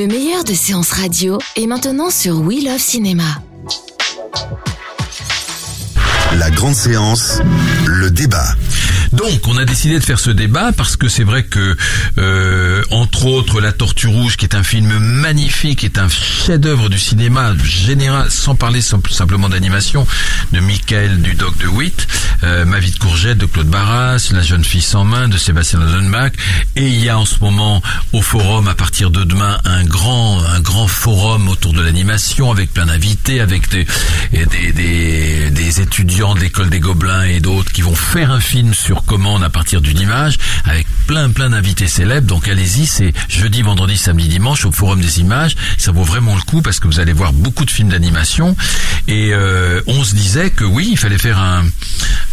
Le meilleur de séances radio est maintenant sur We Love Cinéma. La grande séance, le débat. Donc, on a décidé de faire ce débat parce que c'est vrai que, euh, entre autres, La Tortue Rouge, qui est un film magnifique, est un chef-d'œuvre du cinéma général, sans parler simplement d'animation, de Michael Dudok de Witt, euh, Ma de courgette de Claude Barras, La jeune fille sans main de Sébastien Rosenbach, et il y a en ce moment au forum, à partir de demain, un grand, un grand forum autour de l'animation avec plein d'invités, avec des, des étudiants de l'école des Gobelins et d'autres qui vont faire un film sur commande à partir d'une image avec plein plein d'invités célèbres. Donc allez-y, c'est jeudi, vendredi, samedi, dimanche au Forum des images. Ça vaut vraiment le coup parce que vous allez voir beaucoup de films d'animation. Et euh, on se disait que oui, il fallait faire un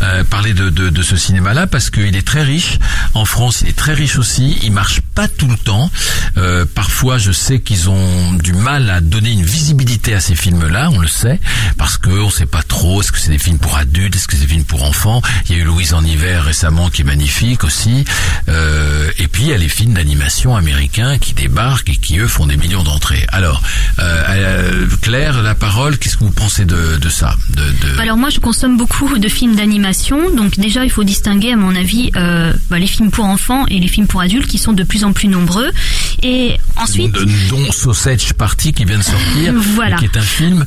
euh, parler de, de, ce cinéma-là parce qu'il est très riche. En France, il est très riche aussi. Il marche pas tout le temps. Euh, parfois, je sais qu'ils ont du mal à donner une visibilité à ces films-là. On le sait parce que on sait pas trop. Est-ce que c'est des films pour adultes Est-ce que c'est des films pour enfants Il y a eu Louise en hiver récemment qui est magnifique aussi. Euh, et puis il y a les films d'animation américains qui débarquent et qui eux font des millions d'entrées. Alors euh, Claire, la parole, qu'est-ce que vous pensez de, de ça. Alors moi je consomme beaucoup de films d'animation. Donc déjà il faut distinguer à mon avis euh, bah, les films pour enfants et les films pour adultes qui sont de plus en plus nombreux. Et ensuite, de, dont Sausage Party qui vient de sortir, voilà. qui est un film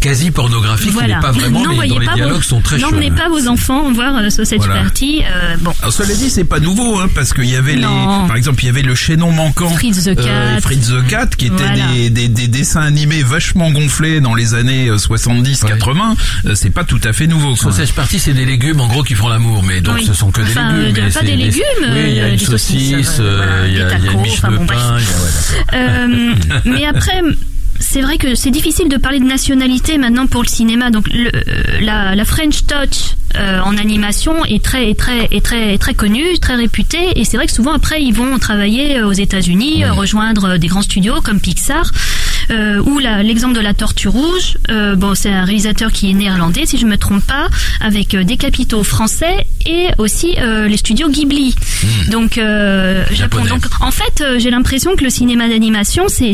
quasi pornographique. Voilà. N'est pas vraiment, mais dont les dialogues vos... sont très. N'emmenez pas vos enfants voir euh, Sausage Voilà. Party. Euh, bon. Alors cela dit, c'est pas nouveau, hein, parce qu'il y avait Non. les, par exemple, il y avait le chaînon manquant, Fritz the Cat. Fritz the Cat, qui était Voilà. des, des, des dessins animés vachement gonflés dans les années 70-80. Euh, C'est pas tout à fait nouveau. quoi. Sausage Party, c'est des légumes en gros qui font l'amour, mais donc Oui. ce sont que des Enfin, légumes. euh, mais pas des légumes, Oui, il y a euh, une des saucisses, saucisse, euh, euh, il y a, des tacos, enfin, bon, bref. Euh, mais après, c'est vrai que c'est difficile de parler de nationalité maintenant pour le cinéma. Donc le, euh, la, la French Touch euh, en animation est très, est très, est très, est très connue, très réputée. Et c'est vrai que souvent après ils vont travailler aux États-Unis, rejoindre des grands studios comme Pixar. Euh, ou l'exemple de la Tortue Rouge, euh, bon c'est un réalisateur qui est néerlandais si je me trompe pas, avec euh, des capitaux français et aussi euh, les studios Ghibli. Donc euh, Japon. Donc en fait, j'ai l'impression que le cinéma d'animation, c'est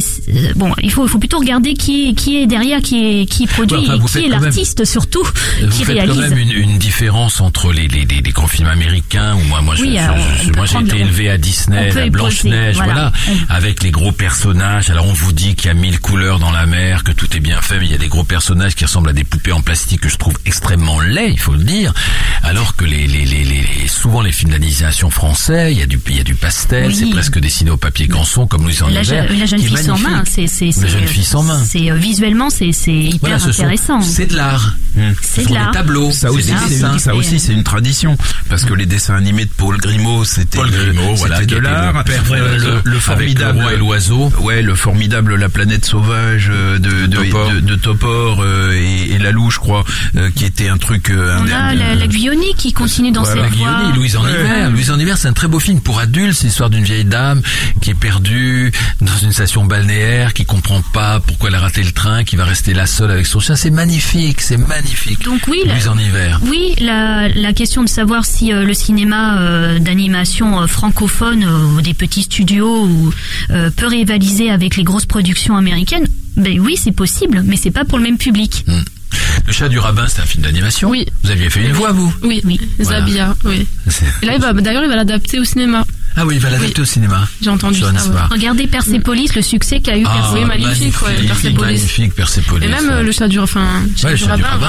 bon. Il faut, il faut plutôt regarder qui est, qui est derrière, qui est, qui produit, Ouais, enfin, et qui est l'artiste surtout, Vous qui faites réalise. quand même une, une différence entre les, les, les, les grands films américains où moi, moi, je- Oui, je- je- moi j'ai été le- élevé à Disney, y Blanche Neige, voilà. avec les gros personnages. Alors on vous dit qu'il y a mille couleurs dans la mer, que tout est bien fait, mais il y a des gros personnages qui ressemblent à des poupées en plastique que je trouve extrêmement laids, il faut le dire. Alors que les, les, les, les- les- souvent les films d'animation français, il y a du, il y a du pastel, Oui. c'est presque dessiné au papier canson comme Louis en La, hiver, je- la jeune fille sans main, c'est c'est La c'est jeune fille sans main. c'est visuellement c'est c'est hyper Voilà, ce sont- intéressant. c'est de l'art. C'est Ce de l'art. tableaux, Ça c'est aussi, c'est ça aussi, c'est une tradition parce que les dessins animés de Paul Grimaud, c'était Paul de- Grimaud, voilà, de l'art. le formidable le roi et l'oiseau. Ouais, le formidable La planète sauvage euh, de de, Topor. de, de Topor euh, et, et la loup, je crois, euh, qui était un truc. On un- a la, la Guilloni qui continue dans Voilà, cette voie. Louise en Ouais. hiver. Louise en hiver, c'est un très beau film pour adultes. C'est l'histoire d'une vieille dame qui est perdue dans une station balnéaire, qui comprend pas pourquoi elle a raté le train, qui va rester là seule avec son chien. C'est magnifique, c'est magnifique. Donc oui, la- Louise en hiver. Oui, la, la question de savoir si euh, le cinéma euh, d'animation euh, francophone euh, ou des petits studios ou, euh, peut rivaliser avec les grosses productions américaines, ben oui, c'est possible, mais c'est pas pour le même public. Le chat du rabbin, c'est un film d'animation. Oui. Vous aviez fait une voix, vous. Oui, Oui. Zabia, oui. Et là, il va, d'ailleurs, il va l'adapter au cinéma. Ah oui, il va l'adapter au cinéma. J'ai entendu ça, ouais. Regardez Persepolis, le succès qu'a eu Ah, Oui, Persepolis. magnifique, ouais, Persepolis. magnifique, Persepolis. Et même euh, le chat du, enfin, Ouais, le chat du vraiment.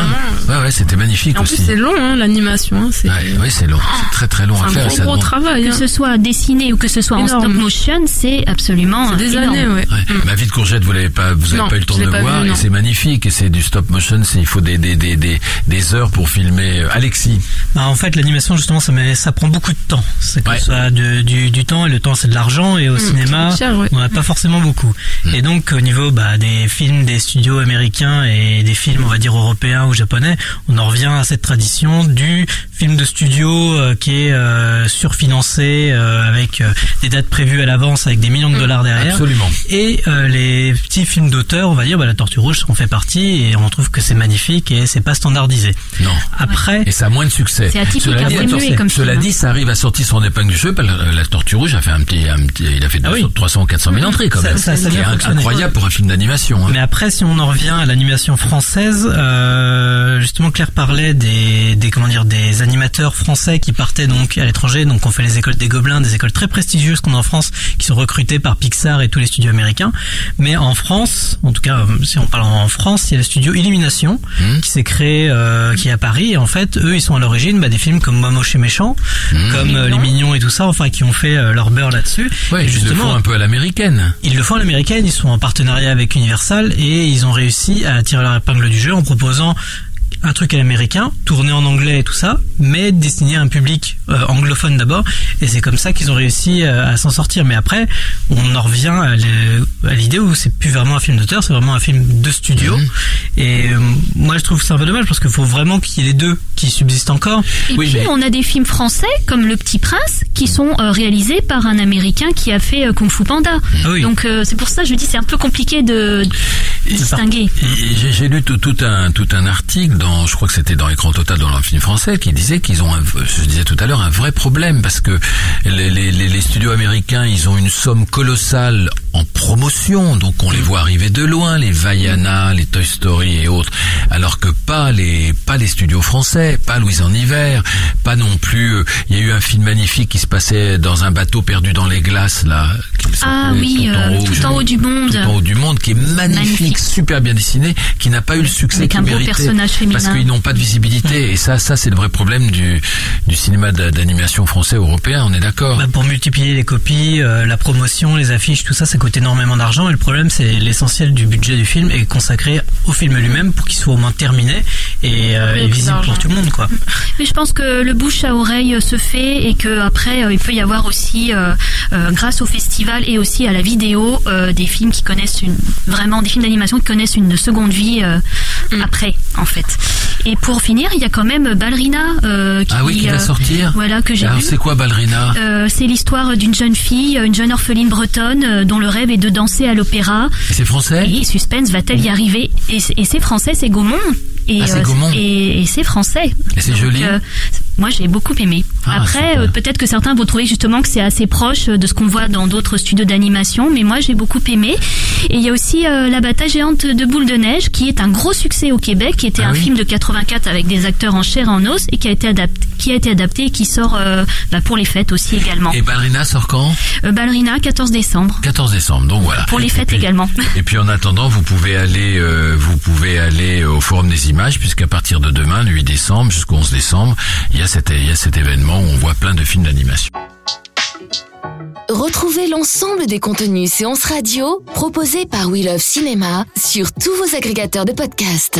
Ouais, ouais, c'était magnifique Et en plus, aussi. c'est long, hein, l'animation. Hein, c'est Ouais, c'est long. C'est très très long c'est à un faire. gros, ça gros demande- travail. Que hein. ce soit dessiné ou que ce soit en stop motion, c'est absolument C'est des énorme. années, ouais. Ouais. Ma vie de courgette, vous l'avez pas, vous avez Non, pas eu le temps de le voir, et c'est magnifique, et c'est du stop motion, c'est, il faut des, des, des, des, des heures pour filmer. Euh, Alexis. Bah, en fait, l'animation, justement, ça, met- ça prend beaucoup de temps. C'est que Ouais. ce soit de- du, du temps, et le temps, c'est de l'argent, et au cinéma, c'est cher, ouais. on n'a pas forcément beaucoup. Et donc, au niveau bah, des films des studios américains et des films, on va dire, européens ou japonais, on en revient à cette tradition du film de studio euh, qui est euh, surfinancé, euh, avec euh, des dates prévues à l'avance, avec des millions de dollars derrière. Absolument. Et euh, les petits films d'auteur, on va dire, bah, la Tortue Rouge en fait partie, et on trouve que c'est magnifique, et c'est pas standardisé. Non. Après... Et ça a moins de succès. C'est atypique, Cela hein, dit, muet comme cela film, dit, ça arrive à sortir son épingle du jeu. La, la Tortue Rouge a fait un petit, un petit il a fait Ah 200, oui. 300 ou 400 000 entrées quand Ça- même. ça- ça a C'est bien fonctionné. incroyable pour un film d'animation. hein. Mais après, si on en revient à l'animation française, euh, justement, Claire parlait des, des comment dire, des animateurs français qui partaient donc à l'étranger. Donc, on fait les écoles des Gobelins, des écoles très prestigieuses qu'on a en France, qui sont recrutées par Pixar et tous les studios américains. Mais en France, en tout cas, euh, si on parle en France, il y a le studio Illumination Mmh. qui s'est créé, euh, qui est à Paris. Et en fait, eux, ils sont à l'origine bah, des films comme Moi Moche et Méchant, Mmh. comme euh, Les Mignons et tout ça, enfin, qui ont fait euh, leur beurre là-dessus. Ouais, et ils le font un peu à l'américaine. ils le font à l'américaine, ils sont en partenariat avec Universal et ils ont réussi à tirer leur épingle du jeu en proposant un truc à l'américain, tourné en anglais et tout ça, mais destiné à un public euh, anglophone d'abord. Et c'est comme ça qu'ils ont réussi euh, à s'en sortir. Mais après, on en revient à le- à l'idée où c'est plus vraiment un film d'auteur, c'est vraiment un film de studio. Mhm. Et euh, moi, je trouve ça un peu dommage parce qu'il faut vraiment qu'il y ait les deux qui subsistent encore. Et Oui, puis mais- on a des films français comme Le Petit Prince qui sont euh, réalisés par un Américain qui a fait euh, Kung Fu Panda. Ah oui. Donc euh, c'est pour ça que je dis c'est un peu compliqué de distinguer. J'ai lu tout, tout un tout un article dans, je crois que c'était dans Écran Total dans le film français, qui disait qu'ils ont, un, je disais tout à l'heure, un vrai problème parce que les, les, les, les studios américains, ils ont une somme colossale en promotion, donc on les voit arriver de loin, les Vaiana, les Toy Story et autres, alors que pas les pas les studios français, pas Louise en hiver, pas non plus. euh, Il y a eu un film magnifique qui se passait dans un bateau perdu dans les glaces là. qui Ah oui, Tout en euh, haut, Tout je- en haut du monde. Tout en haut du monde, qui est magnifique, Magnifique. super bien dessiné, qui n'a pas eu le succès qu'il méritait personnage féminin. parce qu'ils n'ont pas de visibilité. Et ça, ça c'est le vrai problème du du cinéma d'a- d'animation français européen. On est d'accord. Bah, pour multiplier les copies, euh, la promotion, les affiches, tout ça, ça coûte énormément d'argent. Et le problème, c'est l'essentiel du budget du film est consacré au film lui-même pour qu'il soit au moins terminé et, euh, et visible pour tout le monde, quoi. Mais je pense que le bouche à oreille se fait et que après euh, il peut y avoir aussi, euh, euh, grâce au festival et aussi à la vidéo, des films qui connaissent une vraiment des films d'animation qui connaissent une seconde vie Mm. après en fait. Et pour finir, il y a quand même Ballerina euh, qui, ah oui, qui euh, va sortir. Voilà que j'ai Alors c'est quoi Ballerina? Euh, c'est l'histoire d'une jeune fille, une jeune orpheline bretonne, euh, dont le rêve est de danser à l'opéra. C'est français? Et suspense, va-t-elle y arriver? Et, c'est- et c'est français, c'est Gaumont. Et, Ah, c'est euh, Gaumont. et, et c'est français. Et c'est joli euh, moi, j'ai beaucoup aimé. Ah, Après, euh, peut-être que certains vont trouver justement que c'est assez proche de ce qu'on voit dans d'autres studios d'animation, mais moi, j'ai beaucoup aimé. Et il y a aussi euh, La bataille géante de boules de neige, qui est un gros succès au Québec, qui était Ah un oui. film de 84 avec des acteurs en chair et en os, et qui a été adapté, qui a été adapté et qui sort euh, bah, pour les fêtes aussi également. Et Ballerina sort quand? Euh, Ballerina, 14 décembre. 14 décembre. Donc voilà. Pour les Et fêtes puis- également. Et puis en attendant, vous pouvez aller, euh, vous pouvez aller au Forum des Images, puisqu'à partir de demain, le 8 décembre jusqu'au 11 décembre, il y a cet, il y a cet événement où on voit plein de films d'animation. Retrouvez l'ensemble des contenus séances radio proposés par We Love Cinéma sur tous vos agrégateurs de podcasts.